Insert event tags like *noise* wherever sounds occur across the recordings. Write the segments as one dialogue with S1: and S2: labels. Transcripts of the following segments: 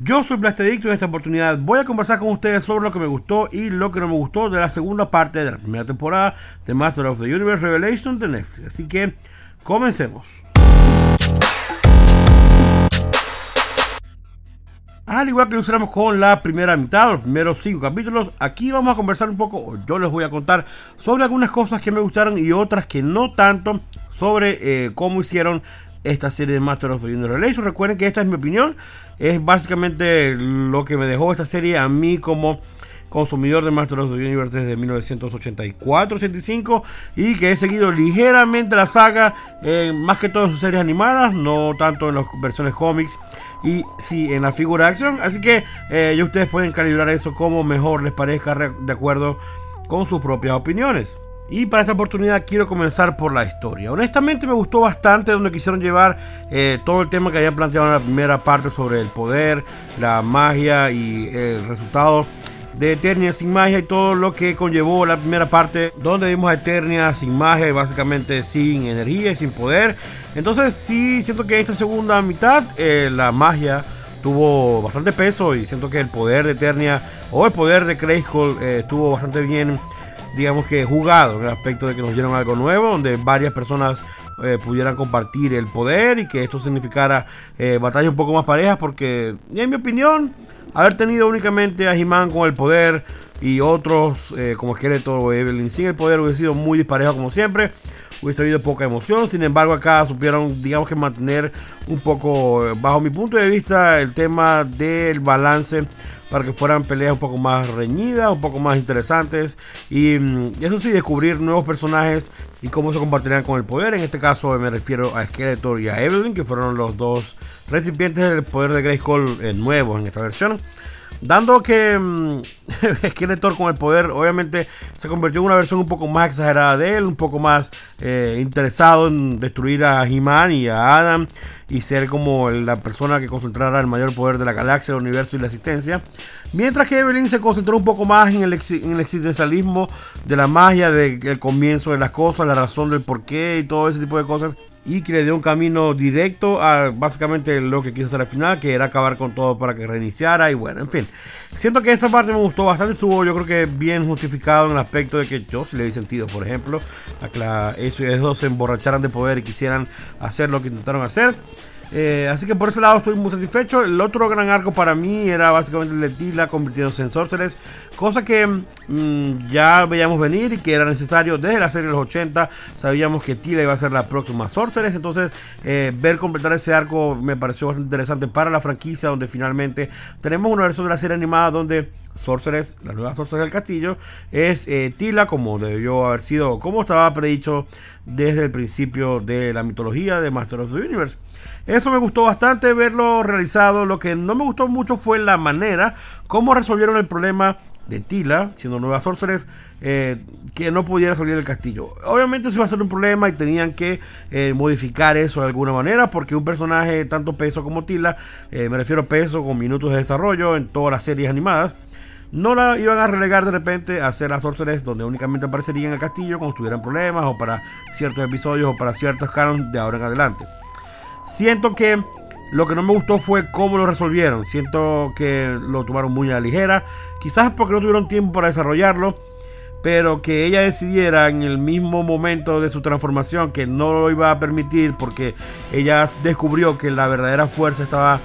S1: Yo soy Blastedicto y en esta oportunidad voy a conversar con ustedes sobre lo que me gustó y lo que no me gustó de la segunda parte de la primera temporada de Master of the Universe Revelation de Netflix. Así que comencemos. Al igual que lo hicimos con la primera mitad, los primeros cinco capítulos, aquí vamos a conversar un poco, o yo les voy a contar sobre algunas cosas que me gustaron y otras que no tanto, sobre eh, cómo hicieron esta serie de Master of the Universe. Recuerden que esta es mi opinión es básicamente lo que me dejó esta serie a mí como consumidor de Master of the Universe desde 1984-85 y que he seguido ligeramente la saga, eh, más que todo en sus series animadas, no tanto en las versiones cómics y sí en la figura de acción. Así que eh, ustedes pueden calibrar eso como mejor les parezca de acuerdo con sus propias opiniones. Y para esta oportunidad quiero comenzar por la historia. Honestamente me gustó bastante donde quisieron llevar eh, todo el tema que habían planteado en la primera parte sobre el poder, la magia y el resultado de Eternia sin magia y todo lo que conllevó la primera parte donde vimos a Eternia sin magia y básicamente sin energía y sin poder. Entonces sí siento que en esta segunda mitad eh, la magia tuvo bastante peso y siento que el poder de Eternia o el poder de Grayskull eh, estuvo bastante bien digamos que jugado en el aspecto de que nos dieron algo nuevo, donde varias personas eh, pudieran compartir el poder y que esto significara eh, batallas un poco más parejas, porque en mi opinión, haber tenido únicamente a He-Man con el poder y otros eh, como Skeletor o Evelyn sin el poder hubiese sido muy disparejo como siempre. Hubiese habido poca emoción, sin embargo acá supieron, digamos que mantener un poco, bajo mi punto de vista, el tema del balance para que fueran peleas un poco más reñidas, un poco más interesantes y, mm, eso sí, descubrir nuevos personajes y cómo se compartirían con el poder. En este caso me refiero a Skeletor y a Evelyn, que fueron los dos recipientes del poder de Grayskull eh, nuevos en esta versión. Dando que *laughs* mmm, Skeletor con el poder obviamente se convirtió en una versión un poco más exagerada de él, un poco más eh, interesado en destruir a He-Man y a Adam y ser como la persona que concentrara el mayor poder de la galaxia, el universo y la existencia. Mientras que Evelyn se concentró un poco más en el, en el existencialismo de la magia, del comienzo de las cosas, la razón del porqué y todo ese tipo de cosas y que le dio un camino directo a básicamente lo que quiso hacer al final, que era acabar con todo para que reiniciara y bueno, en fin. Siento que esa parte me gustó bastante, estuvo yo creo que bien justificado en el aspecto de que yo sí le di sentido, por ejemplo, a que la, esos dos se emborracharan de poder y quisieran hacer lo que intentaron hacer. Eh, así que por ese lado estoy muy satisfecho. El otro gran arco para mí era básicamente el de Tila convirtiéndose en Sorceress. Cosa que mm, ya veíamos venir y que era necesario desde la serie de los 80. Sabíamos que Tila iba a ser la próxima Sorceress. Entonces eh, ver completar ese arco me pareció interesante para la franquicia. Donde finalmente tenemos una versión de la serie animada donde Sorceress, la nueva Sorceress del castillo, es eh, Tila como debió haber sido, como estaba predicho desde el principio de la mitología de Master of the Universe. Eso me gustó bastante verlo realizado. Lo que no me gustó mucho fue la manera como resolvieron el problema de Tila, siendo nueva Sorceress, eh, que no pudiera salir del castillo. Obviamente eso iba a ser un problema y tenían que eh, modificar eso de alguna manera, porque un personaje tanto peso como Tila, me refiero a peso con minutos de desarrollo en todas las series animadas, no la iban a relegar de repente a ser las Sorceress donde únicamente aparecería en el castillo cuando tuvieran problemas o para ciertos episodios o para ciertos canons de ahora en adelante. Siento que lo que no me gustó fue cómo lo resolvieron. Siento que lo tomaron muy a la ligera. Quizás porque no tuvieron tiempo para desarrollarlo. Pero que ella decidiera en el mismo momento de su transformación que no lo iba a permitir porque ella descubrió que la verdadera fuerza estaba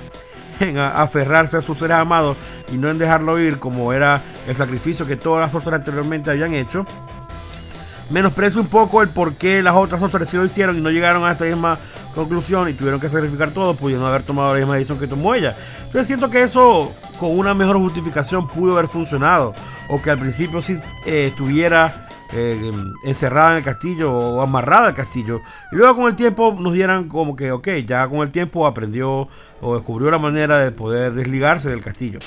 S1: en aferrarse a sus seres amados y no en dejarlo ir como era el sacrificio que todas las fuerzas anteriormente habían hecho. Menosprecio un poco el por qué las otras fuerzas sí lo hicieron y no llegaron a esta misma conclusión y tuvieron que sacrificar todo, pudiendo haber tomado la misma decisión que tomó ella. Entonces siento que eso con una mejor justificación pudo haber funcionado. O que al principio sí eh, estuviera eh, encerrada en el castillo o amarrada al castillo. Y luego con el tiempo nos dieran como que, ok, ya con el tiempo aprendió o descubrió la manera de poder desligarse del castillo.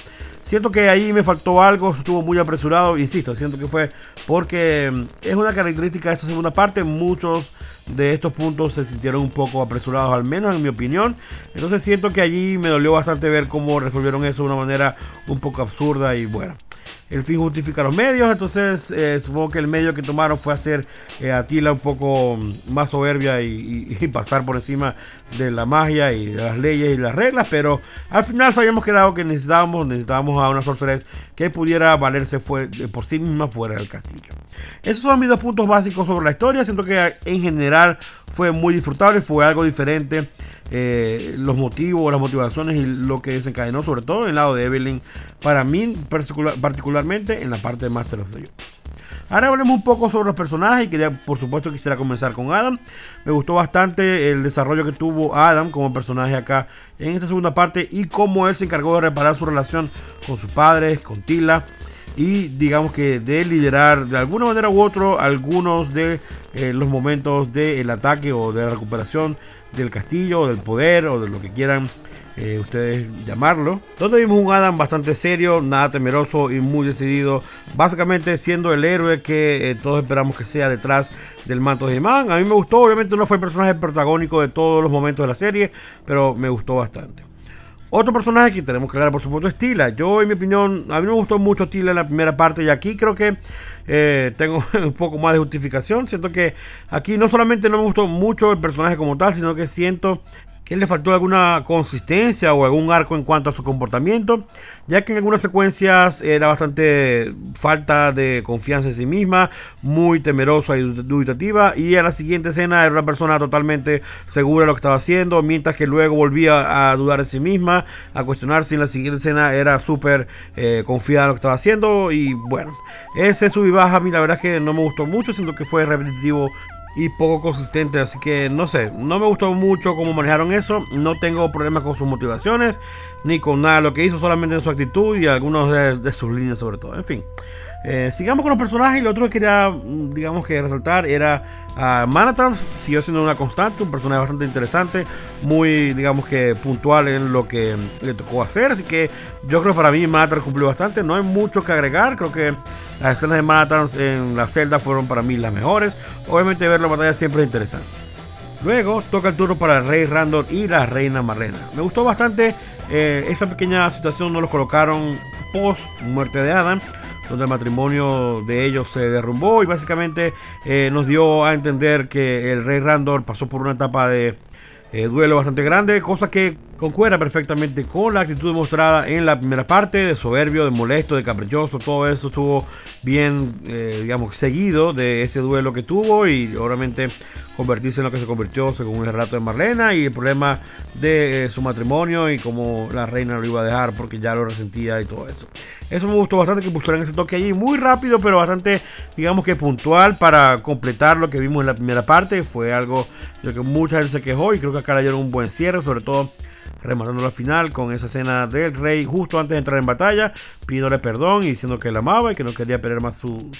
S1: Siento que ahí me faltó algo, estuvo muy apresurado, insisto, siento que fue porque mm, es una característica de esta segunda parte, muchos de estos puntos se sintieron un poco apresurados, al menos en mi opinión. Entonces siento que allí me dolió bastante ver cómo resolvieron eso de una manera un poco absurda y bueno. El fin justifica los medios, entonces eh, supongo que el medio que tomaron fue hacer eh, a Tila un poco más soberbia *laughs* y, pasar por encima de la magia y de las leyes y las reglas, pero al final habíamos quedado que necesitábamos, necesitábamos a una sorceress que pudiera valerse por sí misma fuera del castillo. Esos son mis dos puntos básicos sobre la historia, siento que en general fue muy disfrutable, fue algo diferente. Eh, los motivos, las motivaciones y lo que desencadenó, sobre todo en el lado de Evelyn, para mí particularmente en la parte de Master of the Universe. Ahora hablemos un poco sobre los personajes quería, por supuesto, quisiera comenzar con Adam. Me gustó bastante el desarrollo que tuvo Adam como personaje acá en esta segunda parte y cómo él se encargó de reparar su relación con sus padres, con Tila y digamos que de liderar de alguna manera u otro algunos de eh, los momentos del ataque o de la recuperación del castillo o del poder o de lo que quieran eh, ustedes llamarlo. Donde vimos un Adam bastante serio, nada temeroso y muy decidido. Básicamente siendo el héroe que eh, todos esperamos que sea detrás del manto de Man. A mí me gustó, obviamente no fue el personaje protagónico de todos los momentos de la serie, pero me gustó bastante. Otro personaje que tenemos que hablar, por supuesto, es Tila. Yo, en mi opinión, a mí me gustó mucho Tila en la primera parte y aquí creo que eh, tengo *laughs* un poco más de justificación. Siento que aquí no solamente no me gustó mucho el personaje como tal, sino que siento que le faltó alguna consistencia o algún arco en cuanto a su comportamiento, ya que en algunas secuencias era bastante falta de confianza en sí misma, muy temerosa y dubitativa, y a la siguiente escena era una persona totalmente segura de lo que estaba haciendo, mientras que luego volvía a dudar de sí misma, a cuestionarse, en la siguiente escena era súper eh, confiada en lo que estaba haciendo, y bueno, ese sub y baja a mí la verdad es que no me gustó mucho, siento que fue repetitivo y poco consistente. Así que no sé, no me gustó mucho cómo manejaron eso. No tengo problemas con sus motivaciones ni con nada lo que hizo, solamente en su actitud y algunos de, sus líneas, sobre todo. En fin. Eh, sigamos con los personajes. Lo otro que quería, mm, digamos que resaltar era a Manhattan. Siguió siendo una constante, un personaje bastante interesante, muy, digamos que puntual en lo que le tocó hacer. Así que yo creo que para mí Manhattan cumplió bastante. No hay mucho que agregar. Creo que las escenas de Manhattan en la celda fueron para mí las mejores. Obviamente ver la batalla siempre es interesante. Luego toca el turno para el rey Randall y la reina Marlena. Me gustó bastante eh, esa pequeña situación, no los colocaron post muerte de Adam donde el matrimonio de ellos se derrumbó y básicamente eh, nos dio a entender que el rey Randor pasó por una etapa de eh, duelo bastante grande, cosa que concuerda perfectamente con la actitud mostrada en la primera parte, de soberbio, de molesto, de caprichoso, todo eso estuvo bien, eh, digamos, seguido de ese duelo que tuvo y obviamente convertirse en lo que se convirtió según el relato de Marlena y el problema de su matrimonio y cómo la reina lo iba a dejar porque ya lo resentía y todo eso. Eso me gustó bastante que pusieran ese toque allí, muy rápido, pero bastante, digamos que puntual para completar lo que vimos en la primera parte. Fue algo de lo que mucha gente se quejó y creo que acá le dieron un buen cierre, sobre todo rematando la final con esa escena del rey justo antes de entrar en batalla, pidiéndole perdón y diciendo que la amaba y que no quería perder más su,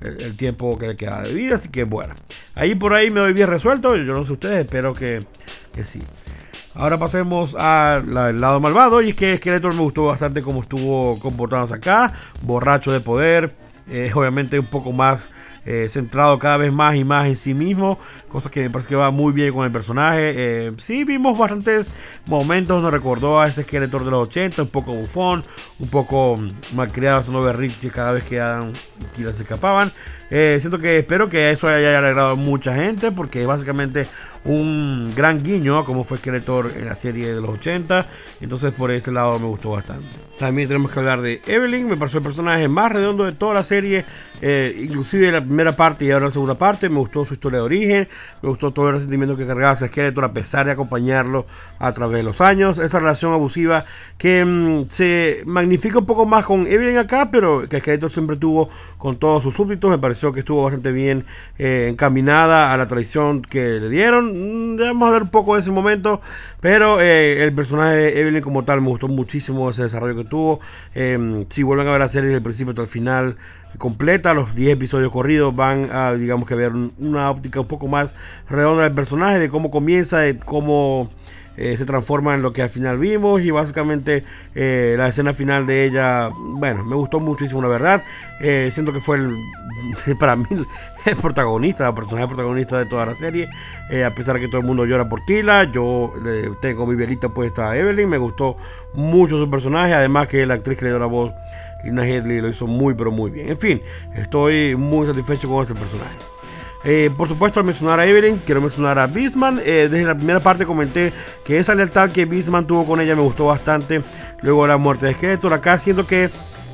S1: el, tiempo que le quedaba de vida. Así que bueno, ahí por ahí me doy bien resuelto. Yo no sé ustedes, espero que, que sí. Ahora pasemos al lado malvado. Y es que Skeletor me gustó bastante cómo estuvo comportándose acá. Borracho de poder. Eh, obviamente un poco más eh, centrado cada vez más y más en sí mismo. Cosa que me parece que va muy bien con el personaje. Eh, sí, vimos bastantes momentos. Nos recordó a ese Skeletor de los 80. Un poco bufón. Un poco malcriado. Haciendo berrinches cada vez que eran tiras se escapaban. Siento que espero que eso haya alegrado a mucha gente. Porque básicamente un gran guiño como fue Skeletor en la serie de los 80. Entonces por ese lado me gustó bastante. También tenemos que hablar de Evelyn. Me pareció el personaje más redondo de toda la serie. Eh, inclusive la primera parte y ahora la segunda parte. Me gustó su historia de origen. Me gustó todo el resentimiento que cargaba ese Skeletor a pesar de acompañarlo a través de los años. Esa relación abusiva que mm, se magnifica un poco más con Evelyn acá. Pero que Skeletor siempre tuvo con todos sus súbditos. Me pareció que estuvo bastante bien eh, encaminada a la traición que le dieron Mm, debemos ver un poco de ese momento. Pero eh, el personaje de Evelyn como tal me gustó muchísimo ese desarrollo que tuvo. Em, si vuelven a ver la serie desde el principio hasta el final completa, los 10 episodios corridos van a, digamos que ver una óptica un poco más redonda del personaje, de cómo comienza, de cómo se transforma en lo que al final vimos y básicamente la escena final de ella, bueno, me gustó muchísimo la verdad. siento que fue el, *laughs* para mí el protagonista, el personaje protagonista de toda la serie, a pesar de que todo el mundo llora por Tila, yo tengo mi velita puesta a Evelyn, me gustó mucho su personaje, además que la actriz que le la voz Lina Headley lo hizo muy pero muy bien. En fin, estoy muy satisfecho con ese personaje. Eh, por supuesto, al mencionar a Evelyn, quiero mencionar a Beastman. Eh, desde la primera parte comenté que esa lealtad que Beastman tuvo con ella me gustó bastante. Luego de la muerte de Skeletor, acá siento que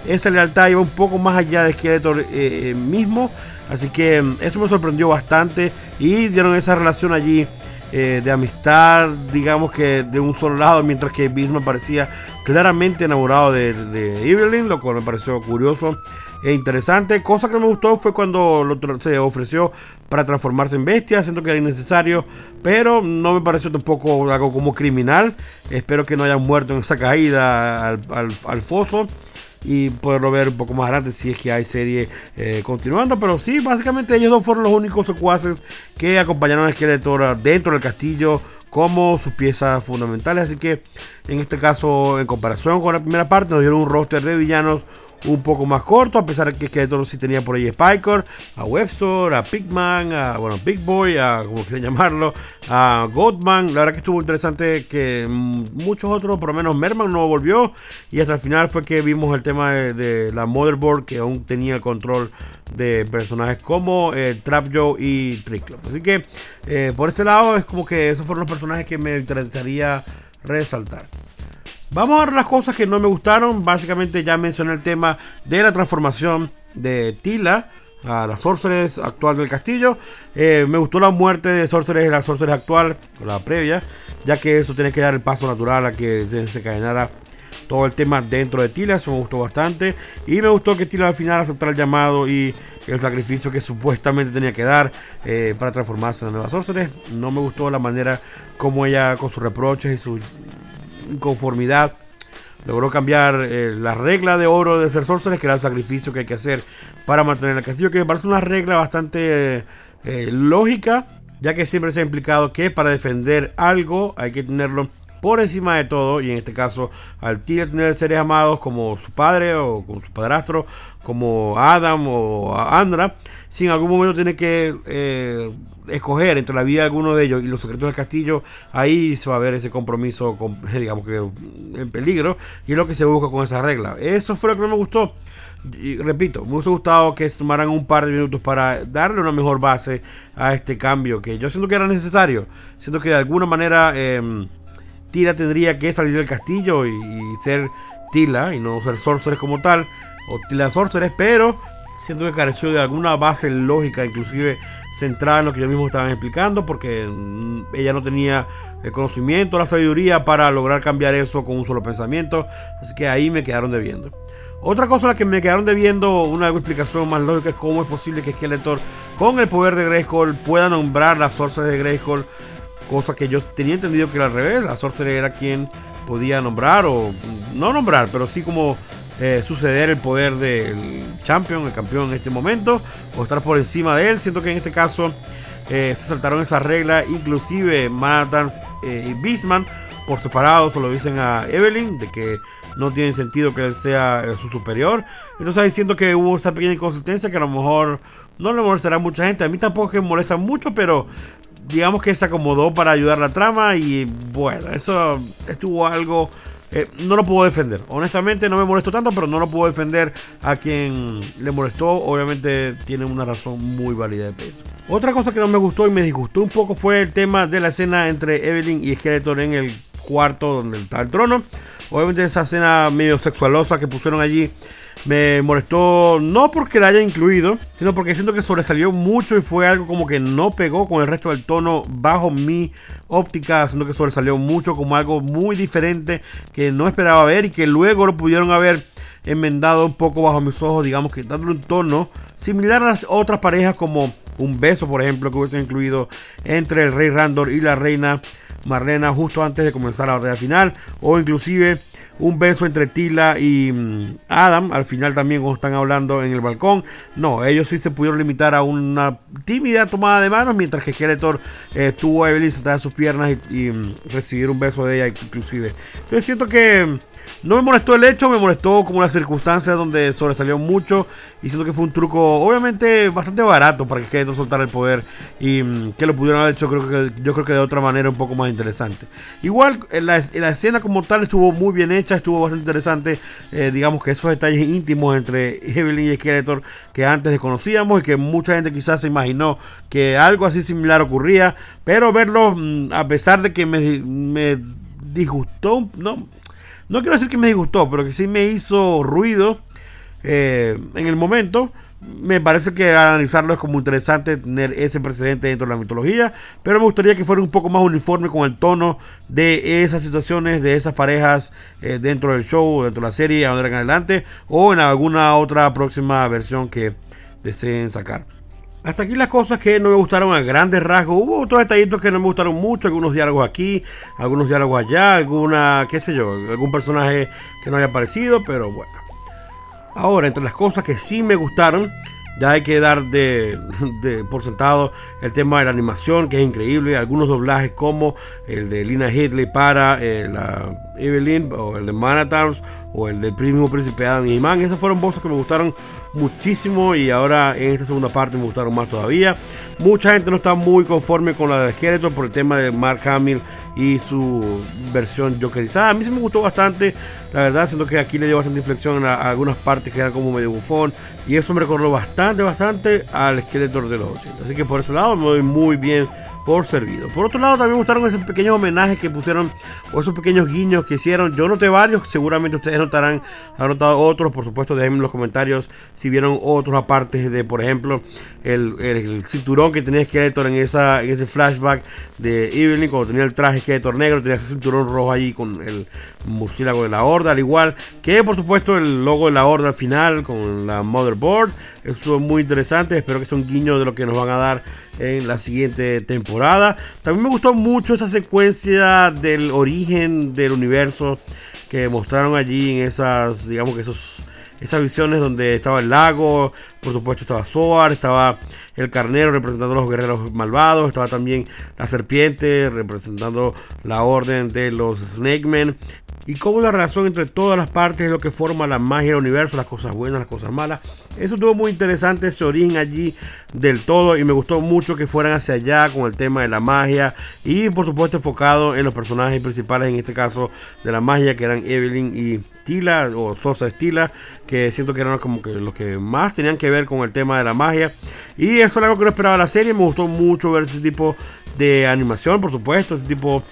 S1: esa lealtad iba un poco más allá de Skeletor eh, mismo. Así que mm, eso me sorprendió bastante. Y dieron esa relación allí de amistad, digamos que de un solo lado, mientras que Beastman parecía claramente enamorado de, Evelyn, lo cual me pareció curioso e interesante. Cosa que me gustó fue cuando se ofreció para transformarse en bestia, siento que era innecesario, pero no me pareció tampoco algo como criminal. Espero que no hayan muerto en esa caída al, foso y poderlo ver un poco más adelante si es que hay serie eh, continuando. Pero sí, básicamente ellos dos fueron los únicos secuaces que acompañaron a Skeletor dentro del castillo como sus piezas fundamentales. Así que en este caso, en comparación con la primera parte, nos dieron un roster de villanos un poco más corto, a pesar de que Skeletor sí tenía por ahí Spiker, a Webster, a Pigman, a bueno, Big Boy, a como quieran *laughs* llamarlo, a Godman. La verdad que estuvo interesante que muchos otros, por lo menos Merman no volvió. Y hasta el final fue que vimos el tema de, la Motherboard que aún tenía el control de personajes como eh, Trap Joe y Triclops. Así que eh, por este lado es como que esos fueron los personajes que me interesaría resaltar. Vamos a ver las cosas que no me gustaron. Básicamente ya mencioné el tema de la transformación de Tila a la Sorceress actual del castillo. Eh, me gustó la muerte de Sorceress, la Sorceress actual, la previa, ya que eso tiene que dar el paso natural a que se desencadenara todo el tema dentro de Tila. Eso me gustó bastante. Y me gustó que Tila al final aceptara el llamado y el sacrificio que supuestamente tenía que dar eh, para transformarse en la nueva Sorceress. No me gustó la manera como ella, con sus reproches y su inconformidad logró cambiar eh, la regla de oro de ser sorcerer, que era el sacrificio que hay que hacer para mantener el castillo, que me parece una regla bastante eh, lógica, ya que siempre se ha implicado que para defender algo hay que tenerlo por encima de todo, y en este caso al tener seres amados como su padre o como su padrastro, como Adam o Andra, si en algún momento tiene que eh, escoger entre la vida de alguno de ellos y los secretos del castillo, ahí se va a ver ese compromiso, *laughs* digamos que en peligro, y es lo que se busca con esa regla. Eso fue lo que me gustó. Repito, me hubiese gustado que se tomaran un par de minutos para darle una mejor base a este cambio, que yo siento que era necesario. Siento que de alguna manera em, Tila tendría que salir del castillo y, ser Tila y no ser Sorcerer como tal, o Tila Sorcerer, pero siento que careció de alguna base lógica, inclusive centrada en lo que yo mismo estaba explicando, porque mm, ella no tenía el conocimiento, la sabiduría para lograr cambiar eso con un solo pensamiento, así que ahí me quedaron debiendo. Otra cosa la que me quedaron debiendo, una explicación más lógica es cómo es posible que Skeletor con el poder de Grayskull pueda nombrar las sources de Grayskull Cosa que yo tenía entendido que era al revés. La Sorcerer era quien podía nombrar o no nombrar, pero sí como eh, suceder el poder del champion, el campeón en este momento, o estar por encima de él. Siento que en este caso eh, se saltaron esa regla, inclusive Manhattan eh, y Beastman por separado se lo dicen a Evelyn de que no tiene sentido que él sea su superior. Entonces ahí siento que hubo esa pequeña inconsistencia que a lo mejor no le molestará mucha gente. A mí tampoco que me molesta mucho, pero digamos que se acomodó para ayudar la trama y bueno, eso estuvo algo... Eh, no lo puedo defender. Honestamente no me molestó tanto, pero no lo puedo defender a quien le molestó. Obviamente tiene una razón muy válida de peso. Otra cosa que no me gustó y me disgustó un poco fue el tema de la escena entre Evelyn y Skeletor en el cuarto donde está el trono. Obviamente esa escena medio sexualosa que pusieron allí me molestó no porque la haya incluido, sino porque siento que sobresalió mucho y fue algo como que no pegó con el resto del tono bajo mi óptica, siento que sobresalió mucho como algo muy diferente que no esperaba ver y que luego lo pudieron haber enmendado un poco bajo mis ojos, digamos que dándole un tono similar a las otras parejas como un beso, por ejemplo, que hubiese incluido entre el rey Randor y la reina Marlena justo antes de comenzar la batalla final, o inclusive un beso entre Tila y mm, Adam. Al final también cuando están hablando en el balcón. No, ellos sí se pudieron limitar a una tímida tomada de manos. Mientras que Skeletor eh, tuvo a Evelyn sentada en sus piernas y, mm, recibir un beso de ella inclusive. Entonces siento que mm, no me molestó el hecho, me molestó como la circunstancia donde sobresalió mucho. Y siento que fue un truco, obviamente, bastante barato para que Skeletor soltara el poder. Y que lo pudieron haber hecho, creo que, yo creo que de otra manera un poco más interesante. Igual, la, la escena como tal estuvo muy bien hecha, estuvo bastante interesante. Eh, digamos que esos detalles íntimos entre Evelyn y Skeletor que antes desconocíamos y que mucha gente quizás se imaginó que algo así similar ocurría. Pero verlo, mm, a pesar de que me, me disgustó, no, no quiero decir que me disgustó, pero que sí me hizo ruido eh, en el momento me parece que analizarlo es como interesante tener ese precedente dentro de la mitología, pero me gustaría que fuera un poco más uniforme con el tono de esas situaciones, de esas parejas eh, dentro del show, dentro de la serie, a donde en adelante, o en alguna otra próxima versión que deseen sacar. Hasta aquí las cosas que no me gustaron a grandes rasgos. Hubo otros detallitos que no me gustaron mucho, algunos diálogos aquí, algunos diálogos allá, alguna, qué sé yo, algún personaje que no haya aparecido, pero bueno. Ahora, entre las cosas que sí me gustaron, ya hay que dar de, por sentado el tema de la animación, que es increíble. Algunos doblajes como el de Lina Headley para eh, la Evelyn, o el de Manatars, o el del primo príncipe Adam y Iman. Esas fueron voces que me gustaron muchísimo y ahora en esta segunda parte me gustaron más todavía. Mucha gente no está muy conforme con la de Skeletor por el tema de Mark Hamill y su versión jokerizada. A mí sí me gustó bastante, la verdad, siento que aquí le dio bastante inflexión a, algunas partes que eran como medio bufón y eso me recordó bastante, bastante al Skeletor de los 80. Así que por ese lado me doy muy bien por servido. Por otro lado, también me gustaron esos pequeños homenajes que pusieron, o esos pequeños guiños que hicieron. Yo noté varios, seguramente ustedes notarán, han notado otros, por supuesto, déjenme en los comentarios si vieron otros aparte de, por ejemplo, el, cinturón que tenía Skeletor en, esa, en ese flashback de Evelyn, cuando tenía el traje Skeletor negro, tenía ese cinturón rojo allí con el murciélago de la Horda, al igual que, por supuesto, el logo de la Horda al final con la motherboard. Estuvo muy interesante, espero que sea un guiño de lo que nos van a dar en la siguiente temporada. También me gustó mucho esa secuencia del origen del universo que mostraron allí en esas, digamos que esos esas visiones donde estaba el lago, por supuesto estaba Zoar, estaba el carnero representando a los guerreros malvados, estaba también la serpiente representando la orden de los Snake Men, y cómo la relación entre todas las partes es lo que forma la magia del universo, las cosas buenas, las cosas malas. Eso estuvo muy interesante, ese origen allí del todo y me gustó mucho que fueran hacia allá con el tema de la magia y por supuesto enfocado en los personajes principales, en este caso de la magia que eran Evelyn y Tila o Sorcerer Tila, que siento que eran como que los que más tenían que ver con el tema de la magia. Y eso era algo que no esperaba la serie, me gustó mucho ver ese tipo de animación, por supuesto, ese tipo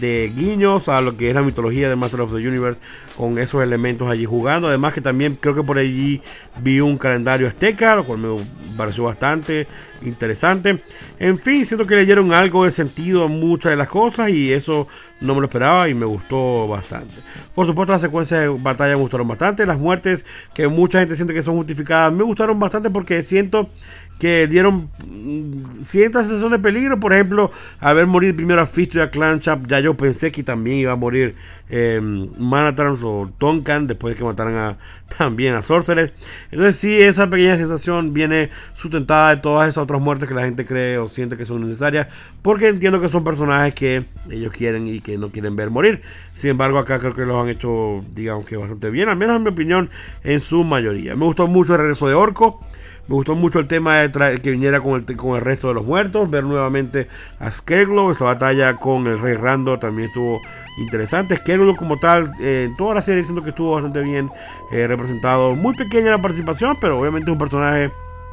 S1: de guiños a lo que es la mitología de Master of the Universe con esos elementos allí jugando. Además que también creo que por allí vi un calendario azteca, lo cual me pareció bastante interesante. En fin, siento que le dieron algo de sentido a muchas de las cosas y eso no me lo esperaba y me gustó bastante. Por supuesto, las secuencias de batalla me gustaron bastante. Las muertes que mucha gente siente que son justificadas me gustaron bastante porque siento que dieron mm, cierta sensación de peligro. Por ejemplo, al ver morir primero a Fisto y a Clanchap, ya yo pensé que también iba a morir eh, Manatrans o Tonkan después de que mataran a, *laughs* también a Sorcerer. Entonces, sí, esa pequeña sensación viene sustentada de todas esas otras muertes que la gente cree o siente que son necesarias, porque entiendo que son personajes que ellos quieren y que no quieren ver morir. Sin embargo, acá creo que los han hecho, digamos que bastante bien, al menos en mi opinión, en su mayoría. Me gustó mucho el regreso de Orco. Me gustó mucho el tema de que viniera con el, resto de los muertos. Ver nuevamente a Skerglo. Esa batalla con el Rey Rando también estuvo interesante. Skerglo como tal, eh, en toda la serie siento que estuvo bastante bien eh, representado. Muy pequeña la participación, pero obviamente es un personaje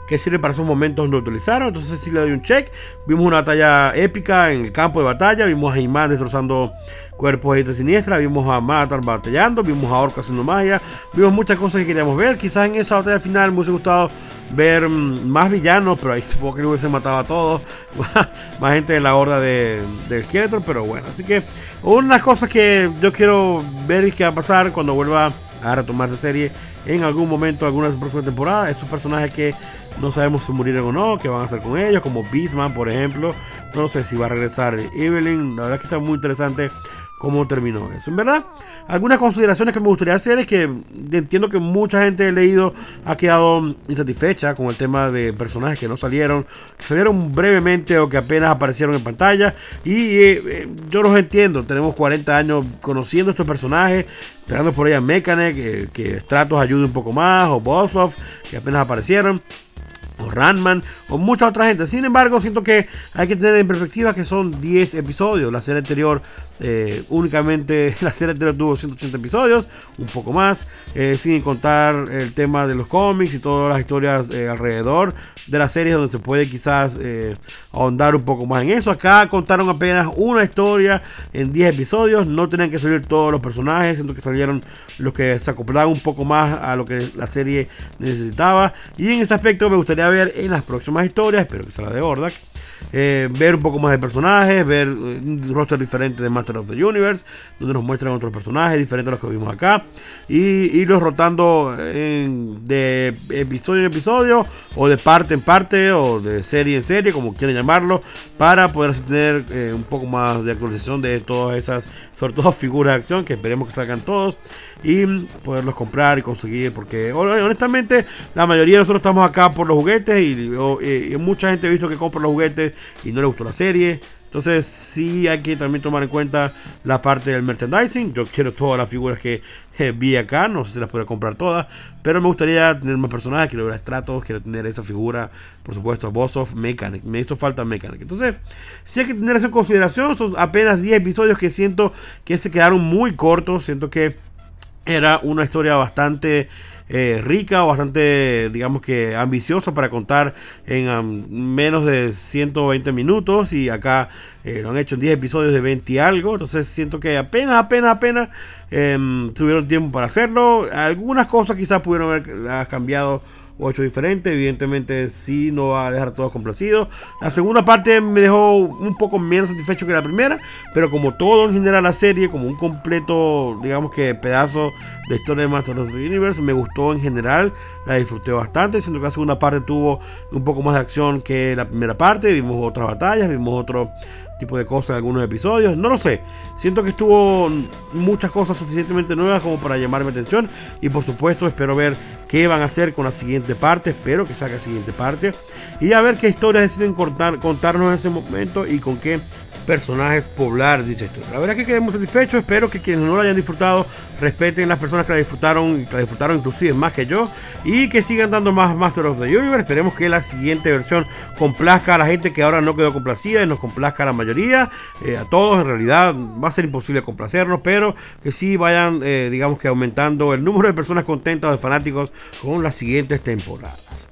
S1: que sirve para esos momentos no utilizaron. Entonces sí le doy un check. Vimos una batalla épica en el campo de batalla. Vimos a Imán destrozando cuerpos de siniestra. Vimos a Matar batallando. Vimos a Orca haciendo magia. Vimos muchas cosas que queríamos ver. Quizás en esa batalla final me hubiese gustado ver mm, más villanos. Pero ahí supongo que no hubiese matado a todos. *laughs* más gente en la horda de, del Skeletor. Pero bueno, así que una cosas que yo quiero ver y qué va a pasar cuando vuelva a retomar la serie en algún momento, alguna próxima temporada. Estos personajes que no sabemos si murieron o no, qué van a hacer con ellos, como Beastman, por ejemplo. No sé si va a regresar Evelyn. La verdad es que está muy interesante cómo terminó eso. En verdad, algunas consideraciones que me gustaría hacer es que entiendo que mucha gente he leído ha quedado insatisfecha con el tema de personajes que no salieron, que salieron brevemente o que apenas aparecieron en pantalla. Y eh, eh, yo los entiendo, tenemos 40 años conociendo estos personajes, esperando por ella Mechanic, que Stratos ayude un poco más, o Bossoff, que apenas aparecieron o Ranman o mucha otra gente. Sin embargo, siento que hay que tener en perspectiva que son 10 episodios. La serie anterior eh, únicamente *laughs* la serie anterior tuvo 180 episodios, un poco más, eh, sin contar el tema de los cómics y todas las historias eh, alrededor de la serie donde se puede quizás ahondar un poco más en eso. Acá contaron apenas una historia en 10 episodios, no tenían que salir todos los personajes, siento que salieron los que se acoplaban un poco más a lo que la serie necesitaba. Y en ese aspecto me gustaría ver en las próximas historias, espero que sea la de Ordak eh, ver un poco más de personajes, ver eh, un roster diferente de Master of the Universe, donde nos muestran otros personajes diferentes a los que vimos acá, y irlos rotando de episodio en episodio, o de parte en parte, o de serie en serie, como quieran llamarlo, para poder tener eh, un poco más de actualización de todas esas, sobre todo *laughs* figuras de acción, que esperemos que salgan todos, y poderlos comprar y conseguir, porque honestamente la mayoría de nosotros estamos acá por los juguetes, y, y mucha gente ha visto que compra los juguetes y no le gustó la serie. Entonces sí hay que también tomar en cuenta la parte del merchandising. Yo quiero todas las figuras que *laughs* eh, vi acá, no sé si las puedo comprar todas, pero me gustaría tener más personajes, quiero ver estratos, quiero tener esa figura, por supuesto, Boss of Mechanic. Me hizo falta Mechanic. Entonces sí hay que tener eso en consideración. Son apenas 10 episodios que siento que se quedaron muy cortos. Siento que era una historia bastante eh, rica o bastante, digamos que ambiciosa para contar en menos de 120 minutos y acá eh, lo han hecho en 10 episodios de 20 y algo, entonces siento que apenas, apenas, apenas em, tuvieron tiempo para hacerlo. Algunas cosas quizás pudieron haber cambiado o hecho diferente. Evidentemente, sí, no va a dejar todos complacidos. La segunda parte me dejó un poco menos satisfecho que la primera, pero como todo en general la serie, como un completo, digamos que pedazo de historia de Master of the Universe, me gustó en general, la disfruté bastante. Siento que la segunda parte tuvo un poco más de acción que la primera parte. Vimos otras batallas, vimos otro tipo de cosas en algunos episodios. No lo sé. Siento que estuvo muchas cosas suficientemente nuevas como para llamar mi atención. Y por supuesto espero ver qué van a hacer con la siguiente parte. Espero que salga la siguiente parte. Y a ver qué historias deciden contar, contarnos en ese momento y con qué personajes poblar dicha historia. La verdad que quedemos satisfechos, espero que quienes no lo hayan disfrutado respeten las personas que la disfrutaron que la disfrutaron inclusive más que yo y que sigan dando más Master of the Universe. Esperemos que la siguiente versión complazca a la gente que ahora no quedó complacida y nos complazca a la mayoría, eh, a todos en realidad va a ser imposible complacernos, pero que sí vayan eh, digamos que aumentando el número de personas contentas de fanáticos con las siguientes temporadas.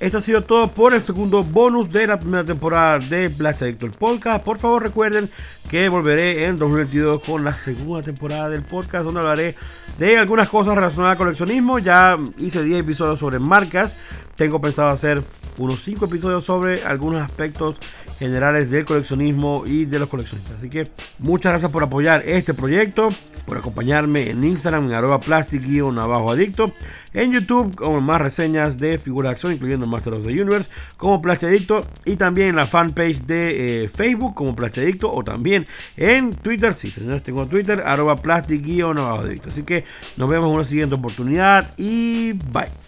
S1: Esto ha sido todo por el segundo bonus de la primera temporada de Black Adictor Podcast. Por favor recuerden que volveré en 2022 con la segunda temporada del podcast donde hablaré de algunas cosas relacionadas al coleccionismo. Ya hice 10 episodios sobre marcas. Tengo pensado hacer unos 5 episodios sobre algunos aspectos generales del coleccionismo y de los coleccionistas. Así que muchas gracias por apoyar este proyecto por acompañarme en Instagram en arroba plastic-abajo adicto, en YouTube con más reseñas de figuras de acción, incluyendo Master of the Universe, como Plastic Adicto, y también en la fanpage de eh, Facebook como Plastic Adicto, o también en Twitter, sí señores, tengo Twitter, arroba plastic-abajo adicto. Así que nos vemos en una siguiente oportunidad y bye.